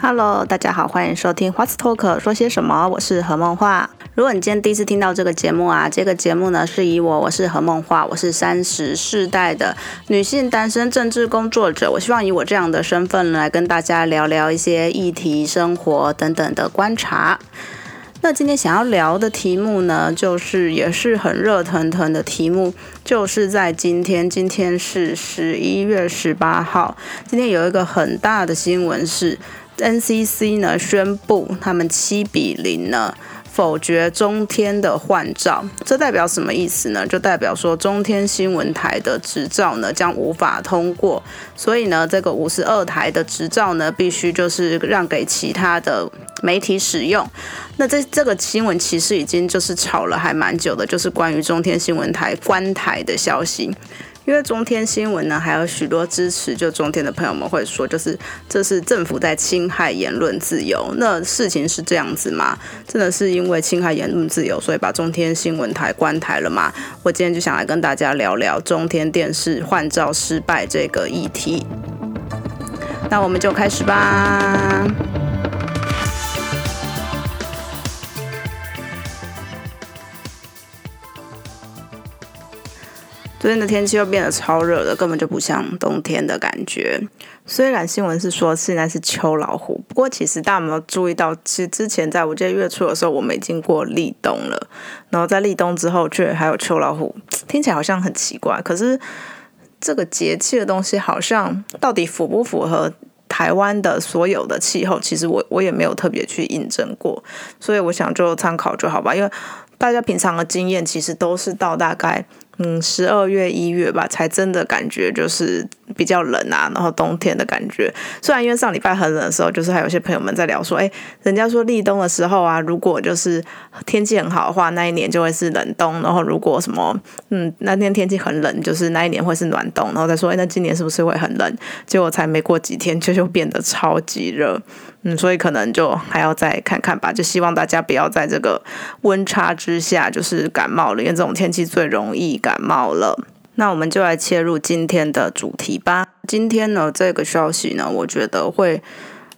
Hello，大家好，欢迎收听 What's Talk 说些什么？我是何梦画。如果你今天第一次听到这个节目啊，这个节目呢是以我我是何梦画，我是三十世代的女性单身政治工作者。我希望以我这样的身份来跟大家聊聊一些议题、生活等等的观察。那今天想要聊的题目呢，就是也是很热腾腾的题目，就是在今天，今天是十一月十八号，今天有一个很大的新闻是。NCC 呢宣布，他们七比零了否决中天的换照，这代表什么意思呢？就代表说中天新闻台的执照呢将无法通过，所以呢这个五十二台的执照呢必须就是让给其他的媒体使用。那这这个新闻其实已经就是炒了还蛮久的，就是关于中天新闻台关台的消息。因为中天新闻呢，还有许多支持就中天的朋友们会说，就是这是政府在侵害言论自由。那事情是这样子吗？真的是因为侵害言论自由，所以把中天新闻台关台了吗？我今天就想来跟大家聊聊中天电视换照失败这个议题。那我们就开始吧。昨天的天气又变得超热了，根本就不像冬天的感觉。虽然新闻是说现在是秋老虎，不过其实大家有没有注意到，其实之前在我记得月初的时候，我们已经过立冬了，然后在立冬之后却还有秋老虎，听起来好像很奇怪。可是这个节气的东西，好像到底符不符合台湾的所有的气候，其实我我也没有特别去印证过，所以我想就参考就好吧，因为大家平常的经验其实都是到大概。嗯，十二月一月吧，才真的感觉就是比较冷啊，然后冬天的感觉。虽然因为上礼拜很冷的时候，就是还有些朋友们在聊说，哎，人家说立冬的时候啊，如果就是天气很好的话，那一年就会是冷冬；然后如果什么，嗯，那天天气很冷，就是那一年会是暖冬。然后再说，哎，那今年是不是会很冷？结果才没过几天，就就变得超级热。嗯，所以可能就还要再看看吧。就希望大家不要在这个温差之下就是感冒了，因为这种天气最容易感冒了。那我们就来切入今天的主题吧。今天呢，这个消息呢，我觉得会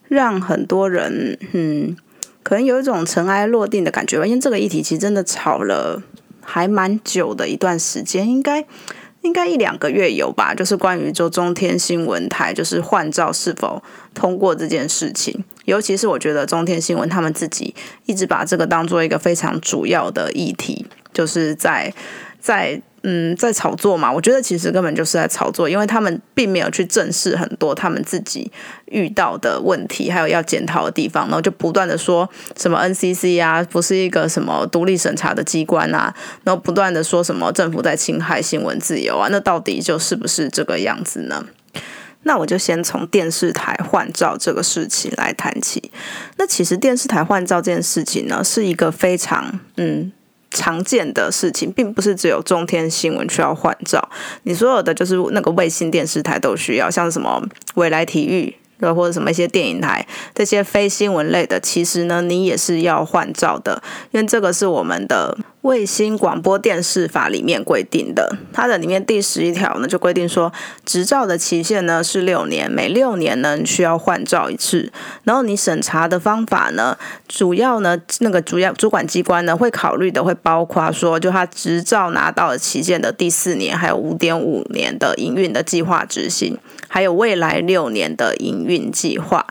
让很多人，嗯，可能有一种尘埃落定的感觉吧。因为这个议题其实真的吵了还蛮久的一段时间，应该。应该一两个月有吧，就是关于就中天新闻台就是换照是否通过这件事情，尤其是我觉得中天新闻他们自己一直把这个当做一个非常主要的议题，就是在在。嗯，在炒作嘛？我觉得其实根本就是在炒作，因为他们并没有去正视很多他们自己遇到的问题，还有要检讨的地方，然后就不断的说什么 NCC 啊，不是一个什么独立审查的机关啊，然后不断的说什么政府在侵害新闻自由啊，那到底就是不是这个样子呢？那我就先从电视台换照这个事情来谈起。那其实电视台换照这件事情呢，是一个非常嗯。常见的事情，并不是只有中天新闻需要换照，你所有的就是那个卫星电视台都需要，像什么未来体育，或者什么一些电影台，这些非新闻类的，其实呢，你也是要换照的，因为这个是我们的。卫星广播电视法里面规定的，它的里面第十一条呢就规定说，执照的期限呢是六年，每六年呢需要换照一次。然后你审查的方法呢，主要呢那个主要主管机关呢会考虑的会包括说，就他执照拿到的期限的第四年，还有五点五年的营运的计划执行，还有未来六年的营运计划。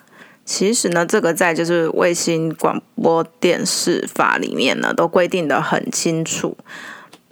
其实呢，这个在就是卫星广播电视法里面呢，都规定的很清楚。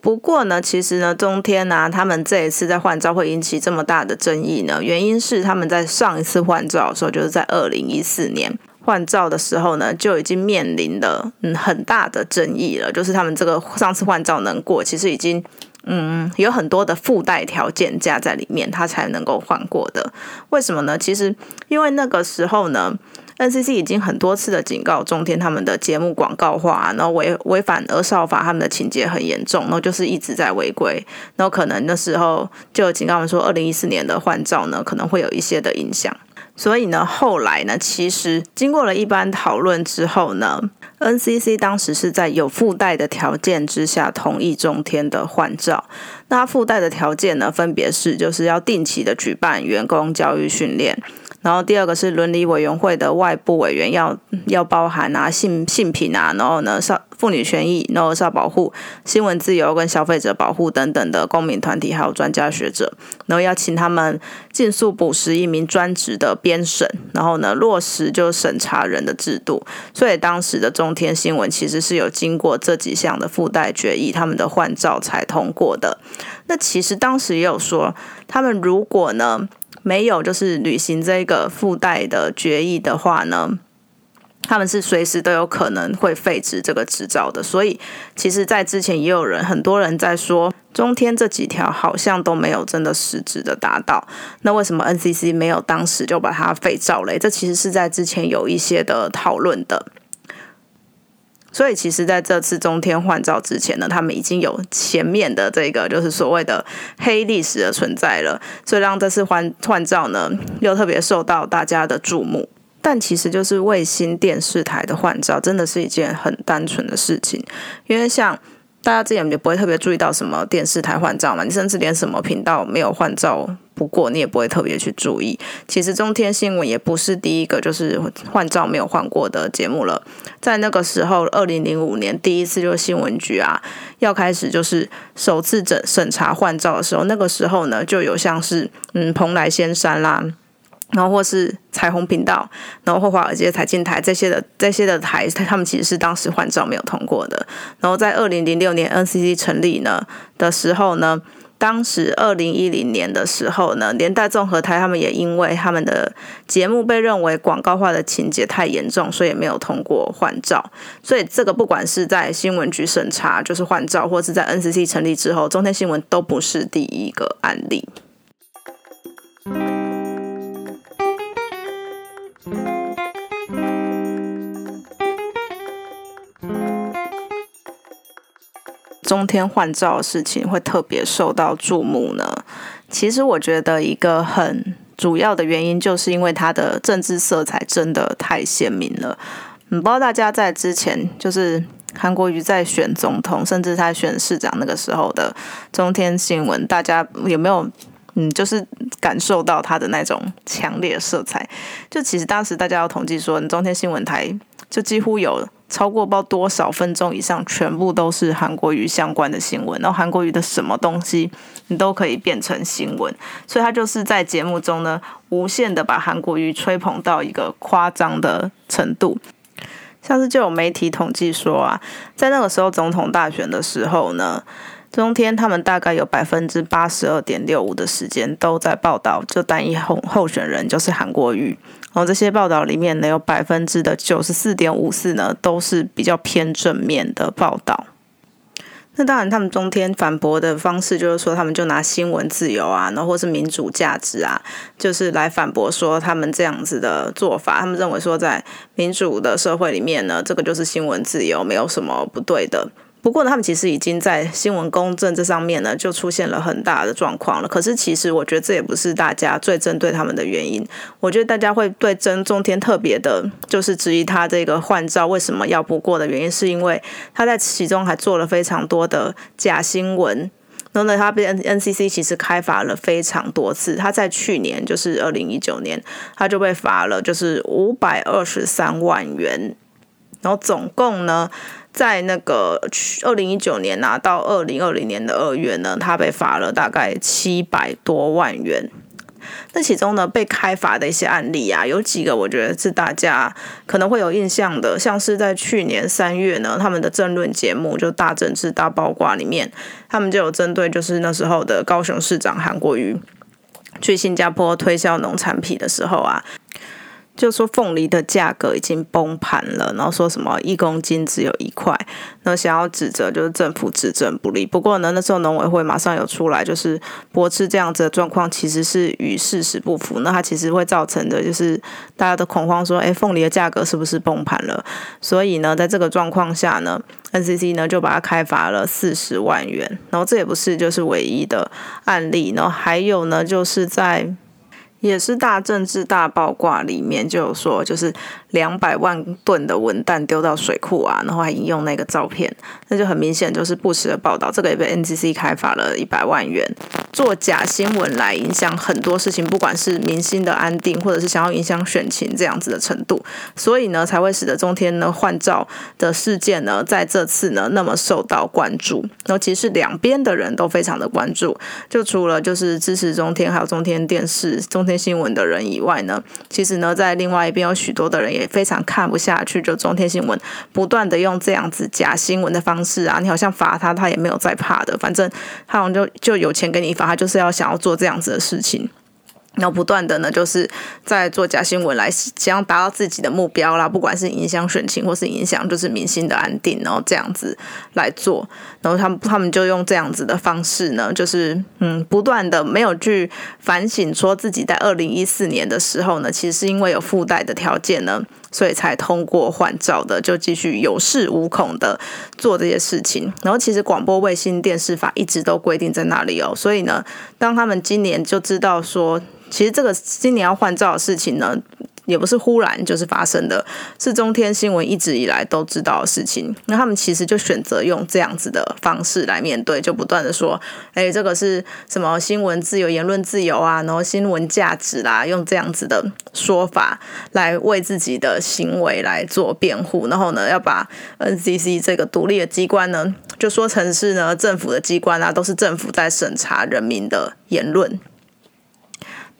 不过呢，其实呢，中天呢，他们这一次在换照会引起这么大的争议呢，原因是他们在上一次换照的时候，就是在二零一四年换照的时候呢，就已经面临了嗯很大的争议了。就是他们这个上次换照能过，其实已经。嗯，有很多的附带条件加在里面，他才能够换过的。为什么呢？其实因为那个时候呢，NCC 已经很多次的警告中天他们的节目广告化，然后违违反《儿少法》，他们的情节很严重，然后就是一直在违规。然后可能那时候就警告我们说，二零一四年的换照呢，可能会有一些的影响。所以呢，后来呢，其实经过了一般讨论之后呢，NCC 当时是在有附带的条件之下同意中天的换照。那附带的条件呢，分别是就是要定期的举办员工教育训练。然后第二个是伦理委员会的外部委员要要包含啊性性品啊，然后呢少妇女权益，然后少保护新闻自由跟消费者保护等等的公民团体还有专家学者，然后要请他们尽速补实一名专职的编审，然后呢落实就审查人的制度。所以当时的中天新闻其实是有经过这几项的附带决议，他们的换照才通过的。那其实当时也有说，他们如果呢。没有，就是履行这个附带的决议的话呢，他们是随时都有可能会废止这个执照的。所以，其实，在之前也有人，很多人在说，中天这几条好像都没有真的实质的达到。那为什么 NCC 没有当时就把它废照嘞？这其实是在之前有一些的讨论的。所以，其实在这次中天换照之前呢，他们已经有前面的这个就是所谓的黑历史的存在了，所以让这次换换照呢又特别受到大家的注目。但其实就是卫星电视台的换照，真的是一件很单纯的事情，因为像。大家之前也不会特别注意到什么电视台换照嘛，你甚至连什么频道没有换照，不过你也不会特别去注意。其实中天新闻也不是第一个就是换照没有换过的节目了，在那个时候，二零零五年第一次就是新闻局啊要开始就是首次审审查换照的时候，那个时候呢就有像是嗯蓬莱仙山啦。然后或是彩虹频道，然后或华尔街财经台这些的这些的台，他们其实是当时换照没有通过的。然后在二零零六年 NCC 成立呢的时候呢，当时二零一零年的时候呢，连带综合台他们也因为他们的节目被认为广告化的情节太严重，所以没有通过换照。所以这个不管是在新闻局审查就是换照，或是在 NCC 成立之后，中天新闻都不是第一个案例。中天换照的事情会特别受到注目呢？其实我觉得一个很主要的原因，就是因为它的政治色彩真的太鲜明了。嗯，不知道大家在之前，就是韩国瑜在选总统，甚至他选市长那个时候的中天新闻，大家有没有嗯，就是感受到他的那种强烈色彩？就其实当时大家要统计说，中天新闻台就几乎有。超过不知道多少分钟以上，全部都是韩国瑜相关的新闻。然后韩国瑜的什么东西，你都可以变成新闻。所以他就是在节目中呢，无限的把韩国瑜吹捧到一个夸张的程度。像是就有媒体统计说啊，在那个时候总统大选的时候呢。中天他们大概有百分之八十二点六五的时间都在报道，就单一候候选人就是韩国瑜。然后这些报道里面呢，有百分之的九十四点五四呢，都是比较偏正面的报道。那当然，他们中天反驳的方式就是说，他们就拿新闻自由啊，然后或是民主价值啊，就是来反驳说他们这样子的做法。他们认为说，在民主的社会里面呢，这个就是新闻自由，没有什么不对的。不过呢，他们其实已经在新闻公正这上面呢，就出现了很大的状况了。可是其实我觉得这也不是大家最针对他们的原因。我觉得大家会对曾中天特别的，就是质疑他这个换照为什么要不过的原因，是因为他在其中还做了非常多的假新闻。然后呢，他被 N N C C 其实开罚了非常多次。他在去年，就是二零一九年，他就被罚了，就是五百二十三万元。然后总共呢。在那个二零一九年拿到二零二零年的二月呢，他被罚了大概七百多万元。那其中呢，被开罚的一些案例啊，有几个我觉得是大家可能会有印象的，像是在去年三月呢，他们的政论节目就大政治大八卦里面，他们就有针对就是那时候的高雄市长韩国瑜去新加坡推销农产品的时候啊。就说凤梨的价格已经崩盘了，然后说什么一公斤只有一块，那想要指责就是政府执政不力。不过呢，那时候农委会马上有出来，就是驳斥这样子的状况其实是与事实不符。那它其实会造成的就是大家的恐慌，说哎，凤梨的价格是不是崩盘了？所以呢，在这个状况下呢，NCC 呢就把它开罚了四十万元。然后这也不是就是唯一的案例，然后还有呢，就是在。也是大政治大爆卦里面就有说，就是两百万吨的文弹丢到水库啊，然后还引用那个照片，那就很明显就是不实的报道。这个也被 NCC 开罚了一百万元，做假新闻来影响很多事情，不管是民心的安定，或者是想要影响选情这样子的程度，所以呢，才会使得中天呢换照的事件呢，在这次呢那么受到关注。然后其是两边的人都非常的关注，就除了就是支持中天，还有中天电视、中天。新闻的人以外呢，其实呢，在另外一边有许多的人也非常看不下去，就中天新闻不断的用这样子假新闻的方式啊，你好像罚他，他也没有在怕的，反正他好像就就有钱给你罚，他就是要想要做这样子的事情。然后不断的呢，就是在做假新闻来想达到自己的目标啦，不管是影响选情或是影响就是明星的安定，然后这样子来做，然后他们他们就用这样子的方式呢，就是嗯，不断的没有去反省，说自己在二零一四年的时候呢，其实是因为有附带的条件呢，所以才通过换照的，就继续有恃无恐的做这些事情。然后其实广播卫星电视法一直都规定在那里哦，所以呢，当他们今年就知道说。其实这个今年要换照的事情呢，也不是忽然就是发生的，是中天新闻一直以来都知道的事情。那他们其实就选择用这样子的方式来面对，就不断的说：“哎，这个是什么新闻自由、言论自由啊？然后新闻价值啦，用这样子的说法来为自己的行为来做辩护。然后呢，要把 NCC 这个独立的机关呢，就说成是呢政府的机关啊，都是政府在审查人民的言论。”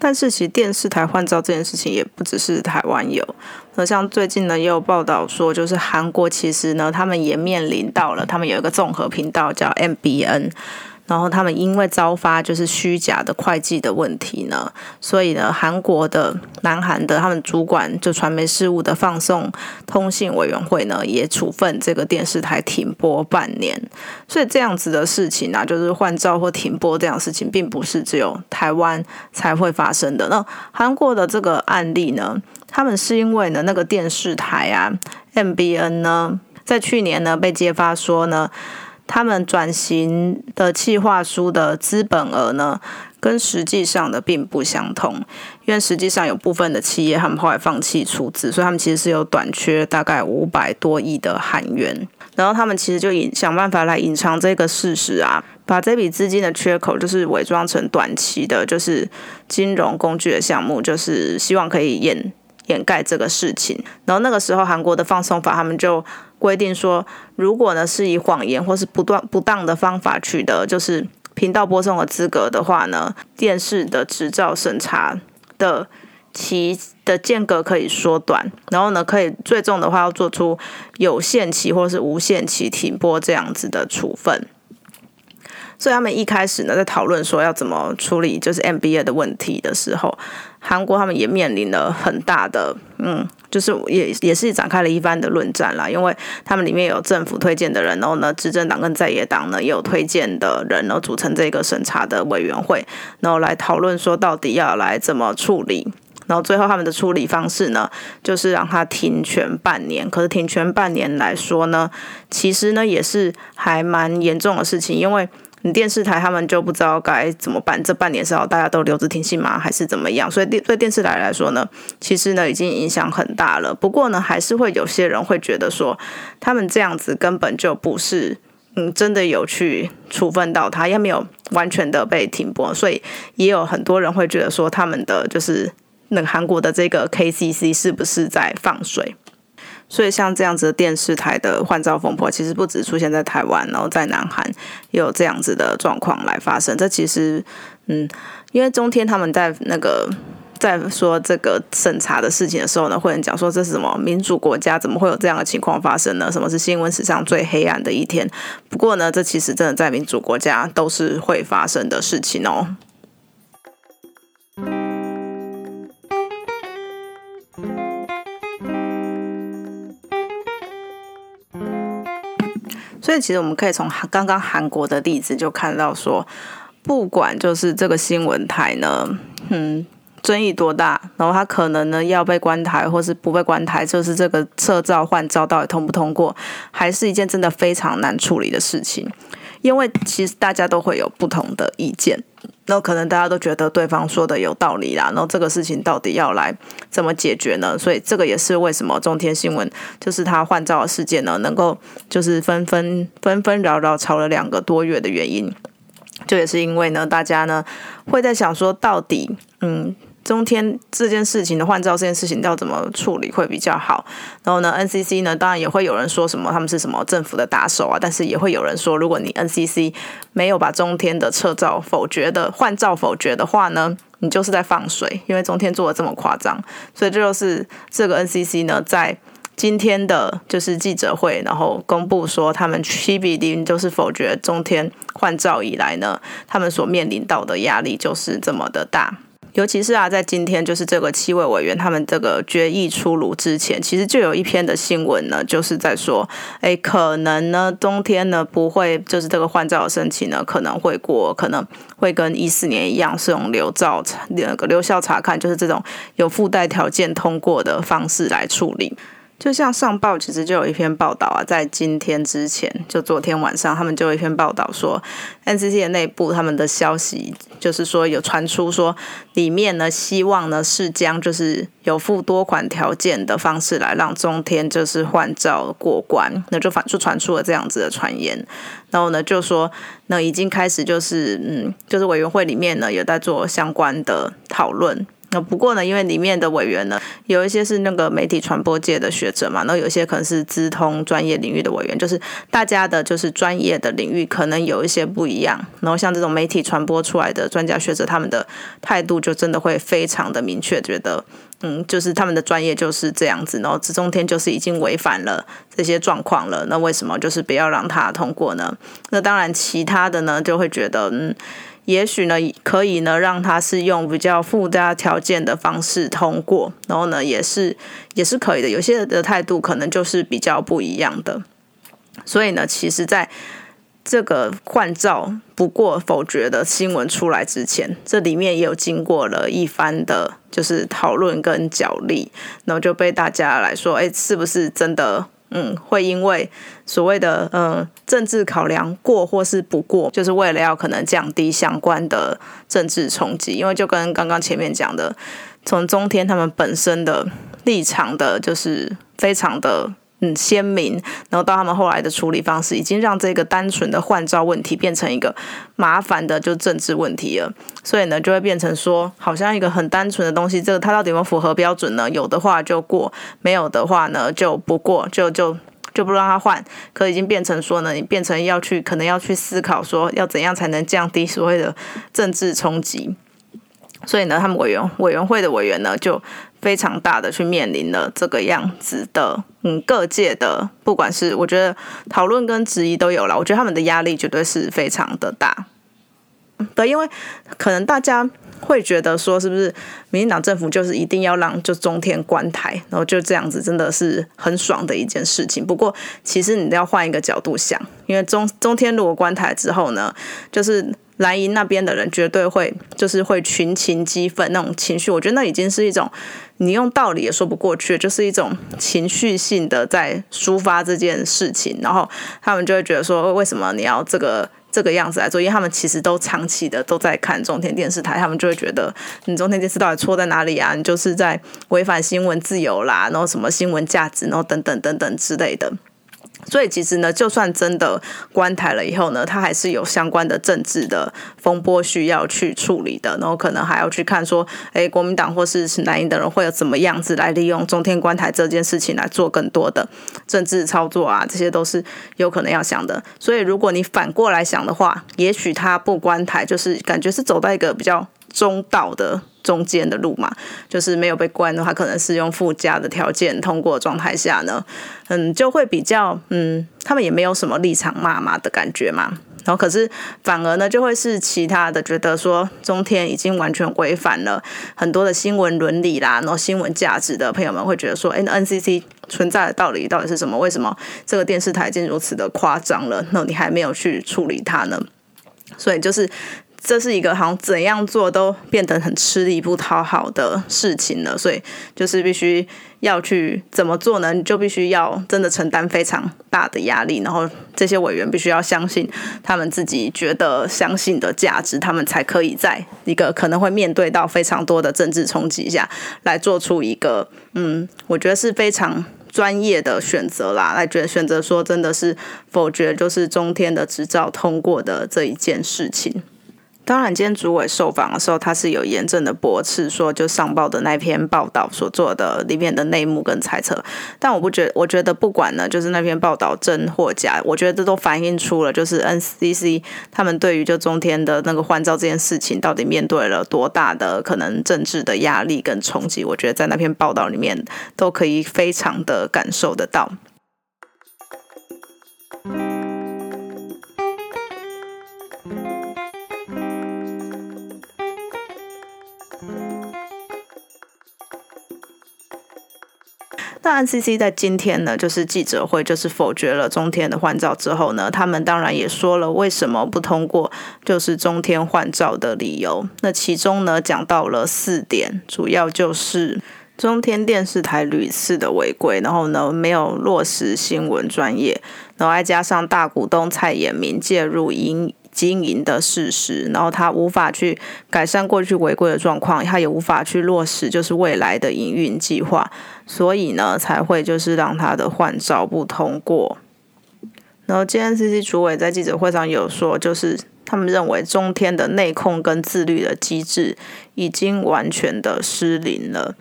但是其实电视台换照这件事情也不只是台湾有，那像最近呢也有报道说，就是韩国其实呢他们也面临到了，他们有一个综合频道叫 MBN。然后他们因为遭发就是虚假的会计的问题呢，所以呢，韩国的南韩的他们主管就传媒事务的放送通信委员会呢，也处分这个电视台停播半年。所以这样子的事情啊，就是换照或停播这样事情，并不是只有台湾才会发生的。那韩国的这个案例呢，他们是因为呢，那个电视台啊，MBN 呢，在去年呢被揭发说呢。他们转型的计划书的资本额呢，跟实际上的并不相同，因为实际上有部分的企业他们后来放弃出资，所以他们其实是有短缺大概五百多亿的韩元，然后他们其实就隐想办法来隐藏这个事实啊，把这笔资金的缺口就是伪装成短期的，就是金融工具的项目，就是希望可以掩掩盖这个事情。然后那个时候韩国的放送法，他们就。规定说，如果呢是以谎言或是不断不当的方法取得就是频道播送的资格的话呢，电视的执照审查的期的间隔可以缩短，然后呢可以最重的话要做出有限期或是无限期停播这样子的处分。所以他们一开始呢，在讨论说要怎么处理就是 MBA 的问题的时候，韩国他们也面临了很大的，嗯，就是也也是展开了一番的论战啦，因为他们里面有政府推荐的人，然后呢，执政党跟在野党呢也有推荐的人，然后组成这个审查的委员会，然后来讨论说到底要来怎么处理，然后最后他们的处理方式呢，就是让他停权半年。可是停权半年来说呢，其实呢也是还蛮严重的事情，因为。你电视台他们就不知道该怎么办，这半年是要大家都留着听信吗，还是怎么样？所以对对电视台来说呢，其实呢已经影响很大了。不过呢，还是会有些人会觉得说，他们这样子根本就不是嗯真的有去处分到他，也没有完全的被停播，所以也有很多人会觉得说，他们的就是那个韩国的这个 KCC 是不是在放水？所以像这样子的电视台的换照风波，其实不止出现在台湾，然后在南韩也有这样子的状况来发生。这其实，嗯，因为中天他们在那个在说这个审查的事情的时候呢，会人讲说这是什么民主国家，怎么会有这样的情况发生呢？什么是新闻史上最黑暗的一天？不过呢，这其实真的在民主国家都是会发生的事情哦。所以其实我们可以从刚刚韩国的例子就看到，说不管就是这个新闻台呢，嗯，争议多大，然后他可能呢要被关台，或是不被关台，就是这个撤照换照到底通不通过，还是一件真的非常难处理的事情，因为其实大家都会有不同的意见。那可能大家都觉得对方说的有道理啦，然后这个事情到底要来怎么解决呢？所以这个也是为什么中天新闻就是他换照的事件呢，能够就是纷纷纷纷扰扰吵了两个多月的原因，就也是因为呢，大家呢会在想说，到底嗯。中天这件事情的换照这件事情要怎么处理会比较好？然后呢，NCC 呢，当然也会有人说什么他们是什么政府的打手啊，但是也会有人说，如果你 NCC 没有把中天的撤照否决的换照否决的话呢，你就是在放水，因为中天做的这么夸张，所以这就是这个 NCC 呢在今天的就是记者会，然后公布说他们七比零就是否决中天换照以来呢，他们所面临到的压力就是这么的大。尤其是啊，在今天就是这个七位委员他们这个决议出炉之前，其实就有一篇的新闻呢，就是在说，哎，可能呢，冬天呢不会，就是这个换照的申请呢可能会过，可能会跟一四年一样，是用留照那个留校查看，就是这种有附带条件通过的方式来处理。就像上报其实就有一篇报道啊，在今天之前，就昨天晚上，他们就有一篇报道说，NCC 的内部他们的消息就是说有传出说，里面呢希望呢是将就是有付多款条件的方式来让中天就是换照过关，那就反就传出了这样子的传言，然后呢就说那已经开始就是嗯就是委员会里面呢有在做相关的讨论。那不过呢，因为里面的委员呢，有一些是那个媒体传播界的学者嘛，然后有些可能是资通专业领域的委员，就是大家的就是专业的领域可能有一些不一样。然后像这种媒体传播出来的专家学者，他们的态度就真的会非常的明确，觉得嗯，就是他们的专业就是这样子。然后中天就是已经违反了这些状况了，那为什么就是不要让他通过呢？那当然，其他的呢就会觉得嗯。也许呢，可以呢，让他是用比较附加条件的方式通过，然后呢，也是也是可以的。有些人的态度可能就是比较不一样的。所以呢，其实在这个换照不过否决的新闻出来之前，这里面也有经过了一番的，就是讨论跟角力，然后就被大家来说，哎，是不是真的？嗯，会因为所谓的嗯政治考量过或是不过，就是为了要可能降低相关的政治冲击。因为就跟刚刚前面讲的，从中天他们本身的立场的，就是非常的很鲜明，然后到他们后来的处理方式，已经让这个单纯的换照问题变成一个麻烦的就政治问题了。所以呢，就会变成说，好像一个很单纯的东西，这个它到底有没有符合标准呢？有的话就过，没有的话呢就不过，就就就不让他换。可已经变成说呢，你变成要去，可能要去思考说，要怎样才能降低所谓的政治冲击。所以呢，他们委员委员会的委员呢，就非常大的去面临了这个样子的，嗯，各界的，不管是我觉得讨论跟质疑都有了，我觉得他们的压力绝对是非常的大。对，因为可能大家会觉得说，是不是民进党政府就是一定要让就中天关台，然后就这样子，真的是很爽的一件事情。不过，其实你都要换一个角度想，因为中中天如果关台之后呢，就是莱茵那边的人绝对会就是会群情激愤那种情绪，我觉得那已经是一种你用道理也说不过去，就是一种情绪性的在抒发这件事情，然后他们就会觉得说，为什么你要这个？这个样子来做，因为他们其实都长期的都在看中天电视台，他们就会觉得你中天电视到底错在哪里啊？你就是在违反新闻自由啦，然后什么新闻价值，然后等等等等之类的。所以其实呢，就算真的关台了以后呢，它还是有相关的政治的风波需要去处理的，然后可能还要去看说，哎，国民党或是是南营的人会有怎么样子来利用中天关台这件事情来做更多的政治操作啊，这些都是有可能要想的。所以如果你反过来想的话，也许他不关台，就是感觉是走到一个比较中道的。中间的路嘛，就是没有被关的话，可能是用附加的条件通过状态下呢，嗯，就会比较嗯，他们也没有什么立场骂骂的感觉嘛。然后可是反而呢，就会是其他的觉得说中天已经完全违反了很多的新闻伦理啦，然后新闻价值的朋友们会觉得说，哎，NCC 存在的道理到底是什么？为什么这个电视台已经如此的夸张了？那你还没有去处理它呢？所以就是。这是一个好像怎样做都变得很吃力不讨好的事情了，所以就是必须要去怎么做呢？你就必须要真的承担非常大的压力，然后这些委员必须要相信他们自己觉得相信的价值，他们才可以在一个可能会面对到非常多的政治冲击下来做出一个嗯，我觉得是非常专业的选择啦，来觉得选择说真的是否决就是中天的执照通过的这一件事情。当然，今天主委受访的时候，他是有严正的驳斥，说就上报的那篇报道所做的里面的内幕跟猜测。但我不觉，我觉得不管呢，就是那篇报道真或假，我觉得这都反映出了，就是 NCC 他们对于就中天的那个换照这件事情，到底面对了多大的可能政治的压力跟冲击。我觉得在那篇报道里面都可以非常的感受得到。那 NCC 在今天呢，就是记者会，就是否决了中天的换照之后呢，他们当然也说了为什么不通过，就是中天换照的理由。那其中呢，讲到了四点，主要就是中天电视台屡次的违规，然后呢没有落实新闻专业，然后再加上大股东蔡衍明介入营。经营的事实，然后他无法去改善过去违规的状况，他也无法去落实就是未来的营运计划，所以呢才会就是让他的换照不通过。然后 JNCC 主委在记者会上有说，就是他们认为中天的内控跟自律的机制已经完全的失灵了。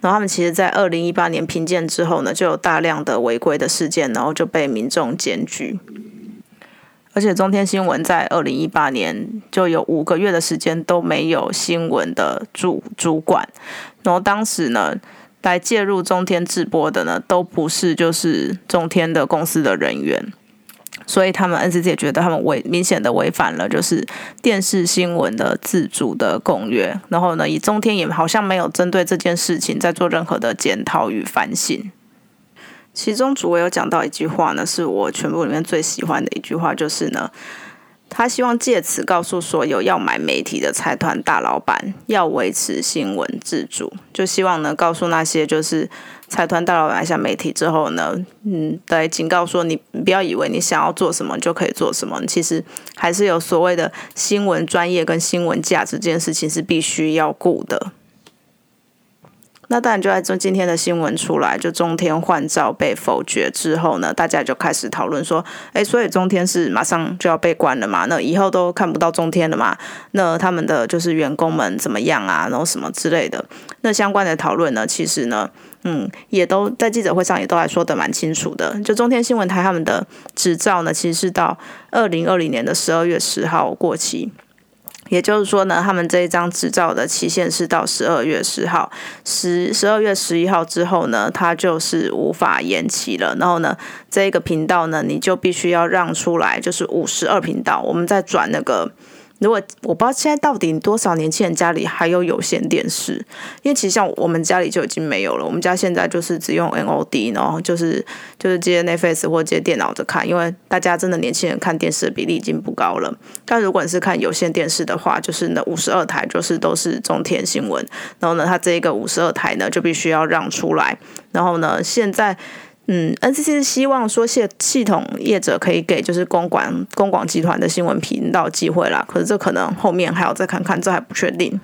然后他们其实，在二零一八年评鉴之后呢，就有大量的违规的事件，然后就被民众检举。而且中天新闻在二零一八年就有五个月的时间都没有新闻的主主管，然后当时呢，来介入中天直播的呢，都不是就是中天的公司的人员，所以他们 NCC 也觉得他们违明显的违反了就是电视新闻的自主的公约，然后呢，以中天也好像没有针对这件事情在做任何的检讨与反省。其中主委有讲到一句话呢，是我全部里面最喜欢的一句话，就是呢，他希望借此告诉所有要买媒体的财团大老板，要维持新闻自主，就希望呢告诉那些就是财团大老板下媒体之后呢，嗯，来警告说你不要以为你想要做什么就可以做什么，其实还是有所谓的新闻专业跟新闻价值这件事情是必须要顾的。那当然就在中今天的新闻出来，就中天换照被否决之后呢，大家就开始讨论说，哎，所以中天是马上就要被关了嘛？那以后都看不到中天了嘛？那他们的就是员工们怎么样啊？然后什么之类的？那相关的讨论呢，其实呢，嗯，也都在记者会上也都还说的蛮清楚的。就中天新闻台他们的执照呢，其实是到二零二零年的十二月十号过期。也就是说呢，他们这一张执照的期限是到十二月十号，十十二月十一号之后呢，它就是无法延期了。然后呢，这一个频道呢，你就必须要让出来，就是五十二频道，我们再转那个。如果我不知道现在到底多少年轻人家里还有有线电视，因为其实像我们家里就已经没有了。我们家现在就是只用 NOD，然后就是就是接 Netflix 或接电脑的看，因为大家真的年轻人看电视的比例已经不高了。但如果你是看有线电视的话，就是那五十二台就是都是中天新闻，然后呢，它这一个五十二台呢就必须要让出来，然后呢，现在。嗯，NCC 是希望说系系统业者可以给就是公广公广集团的新闻频道机会啦，可是这可能后面还要再看看，这还不确定。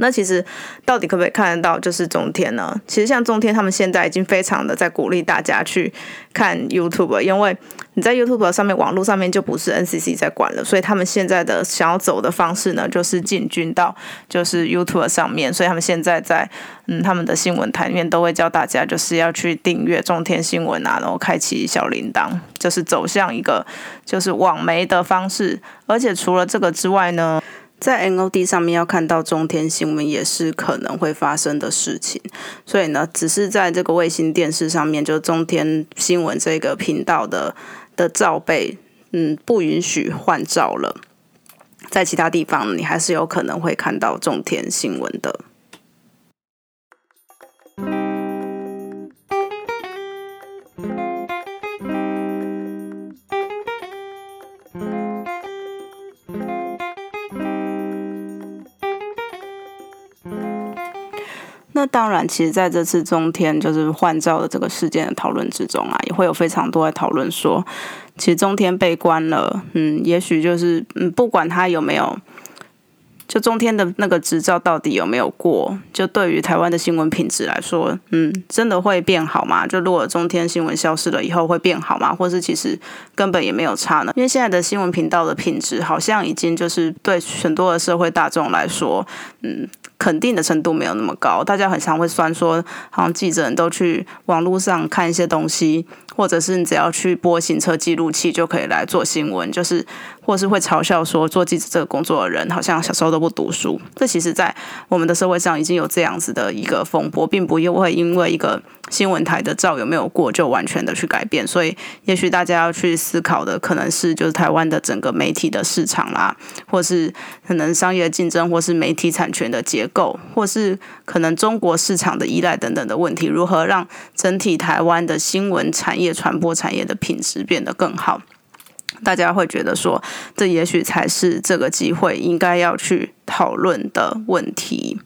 那其实到底可不可以看得到就是中天呢？其实像中天他们现在已经非常的在鼓励大家去看 YouTube，因为你在 YouTube 上面网络上面就不是 NCC 在管了，所以他们现在的想要走的方式呢，就是进军到就是 YouTube 上面，所以他们现在在嗯他们的新闻台里面都会教大家就是要去订阅中天新闻啊，然后开启小铃铛，就是走向一个就是网媒的方式，而且除了这个之外呢。在 NOD 上面要看到中天新闻也是可能会发生的事情，所以呢，只是在这个卫星电视上面，就中天新闻这个频道的的罩被，嗯，不允许换照了。在其他地方，你还是有可能会看到中天新闻的。其实在这次中天就是换照的这个事件的讨论之中啊，也会有非常多的讨论说，其实中天被关了，嗯，也许就是嗯，不管他有没有。就中天的那个执照到底有没有过？就对于台湾的新闻品质来说，嗯，真的会变好吗？就如果中天新闻消失了以后会变好吗？或是其实根本也没有差呢？因为现在的新闻频道的品质好像已经就是对很多的社会大众来说，嗯。肯定的程度没有那么高，大家很常会算说，好像记者人都去网络上看一些东西，或者是你只要去播行车记录器就可以来做新闻，就是或是会嘲笑说做记者这个工作的人好像小时候都不读书。这其实，在我们的社会上已经有这样子的一个风波，并不又会因为一个新闻台的照有没有过就完全的去改变。所以，也许大家要去思考的可能是，就是台湾的整个媒体的市场啦，或是可能商业竞争，或是媒体产权的结。构，或是可能中国市场的依赖等等的问题，如何让整体台湾的新闻产业、传播产业的品质变得更好？大家会觉得说，这也许才是这个机会应该要去讨论的问题。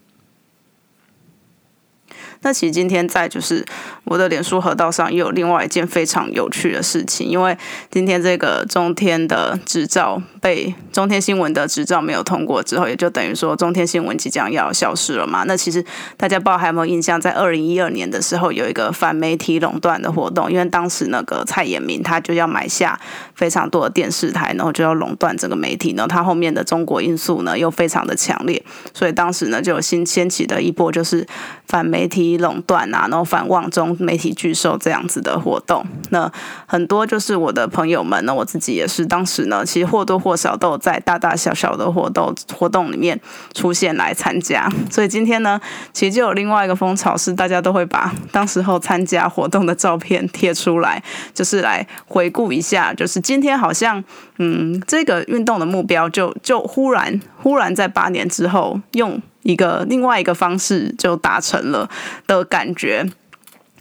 那其实今天在就是我的脸书河道上，又有另外一件非常有趣的事情，因为今天这个中天的执照被中天新闻的执照没有通过之后，也就等于说中天新闻即将要消失了嘛。那其实大家不知道还有没有印象，在二零一二年的时候有一个反媒体垄断的活动，因为当时那个蔡衍明他就要买下非常多的电视台，然后就要垄断整个媒体然后。他后面的中国因素呢又非常的强烈，所以当时呢就有新掀起的一波就是反媒体。垄断啊，然后反望中媒体巨兽这样子的活动，那很多就是我的朋友们呢，我自己也是，当时呢，其实或多或少都有在大大小小的活动活动里面出现来参加，所以今天呢，其实就有另外一个风潮是，大家都会把当时候参加活动的照片贴出来，就是来回顾一下，就是今天好像，嗯，这个运动的目标就就忽然忽然在八年之后用。一个另外一个方式就达成了的感觉，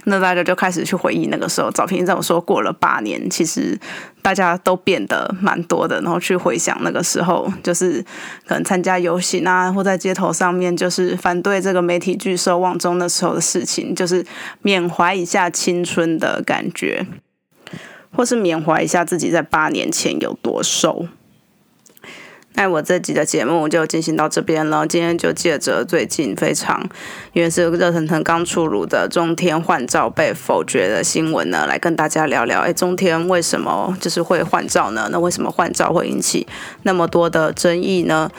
那大家就开始去回忆那个时候早平。这么说过了八年，其实大家都变得蛮多的，然后去回想那个时候，就是可能参加游行啊，或在街头上面，就是反对这个媒体拒收望中的时候的事情，就是缅怀一下青春的感觉，或是缅怀一下自己在八年前有多瘦。那我这集的节目就进行到这边了。今天就借着最近非常，因为是热腾腾刚出炉的中天换照被否决的新闻呢，来跟大家聊聊。哎，中天为什么就是会换照呢？那为什么换照会引起那么多的争议呢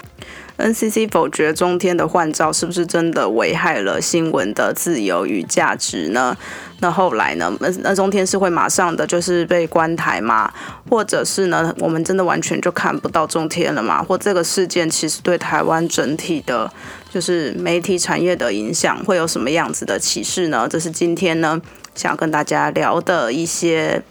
？NCC 否决中天的换照，是不是真的危害了新闻的自由与价值呢？那后来呢？那那中天是会马上的就是被关台吗？或者是呢？我们真的完全就看不到中天了吗？或这个事件其实对台湾整体的，就是媒体产业的影响会有什么样子的启示呢？这是今天呢想跟大家聊的一些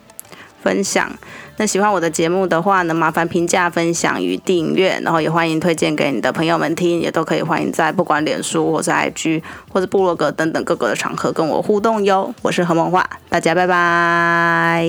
分享。那喜欢我的节目的话呢，麻烦评价、分享与订阅，然后也欢迎推荐给你的朋友们听，也都可以欢迎在不管脸书或是 IG 或者部落格等等各个的场合跟我互动哟。我是何梦画，大家拜拜。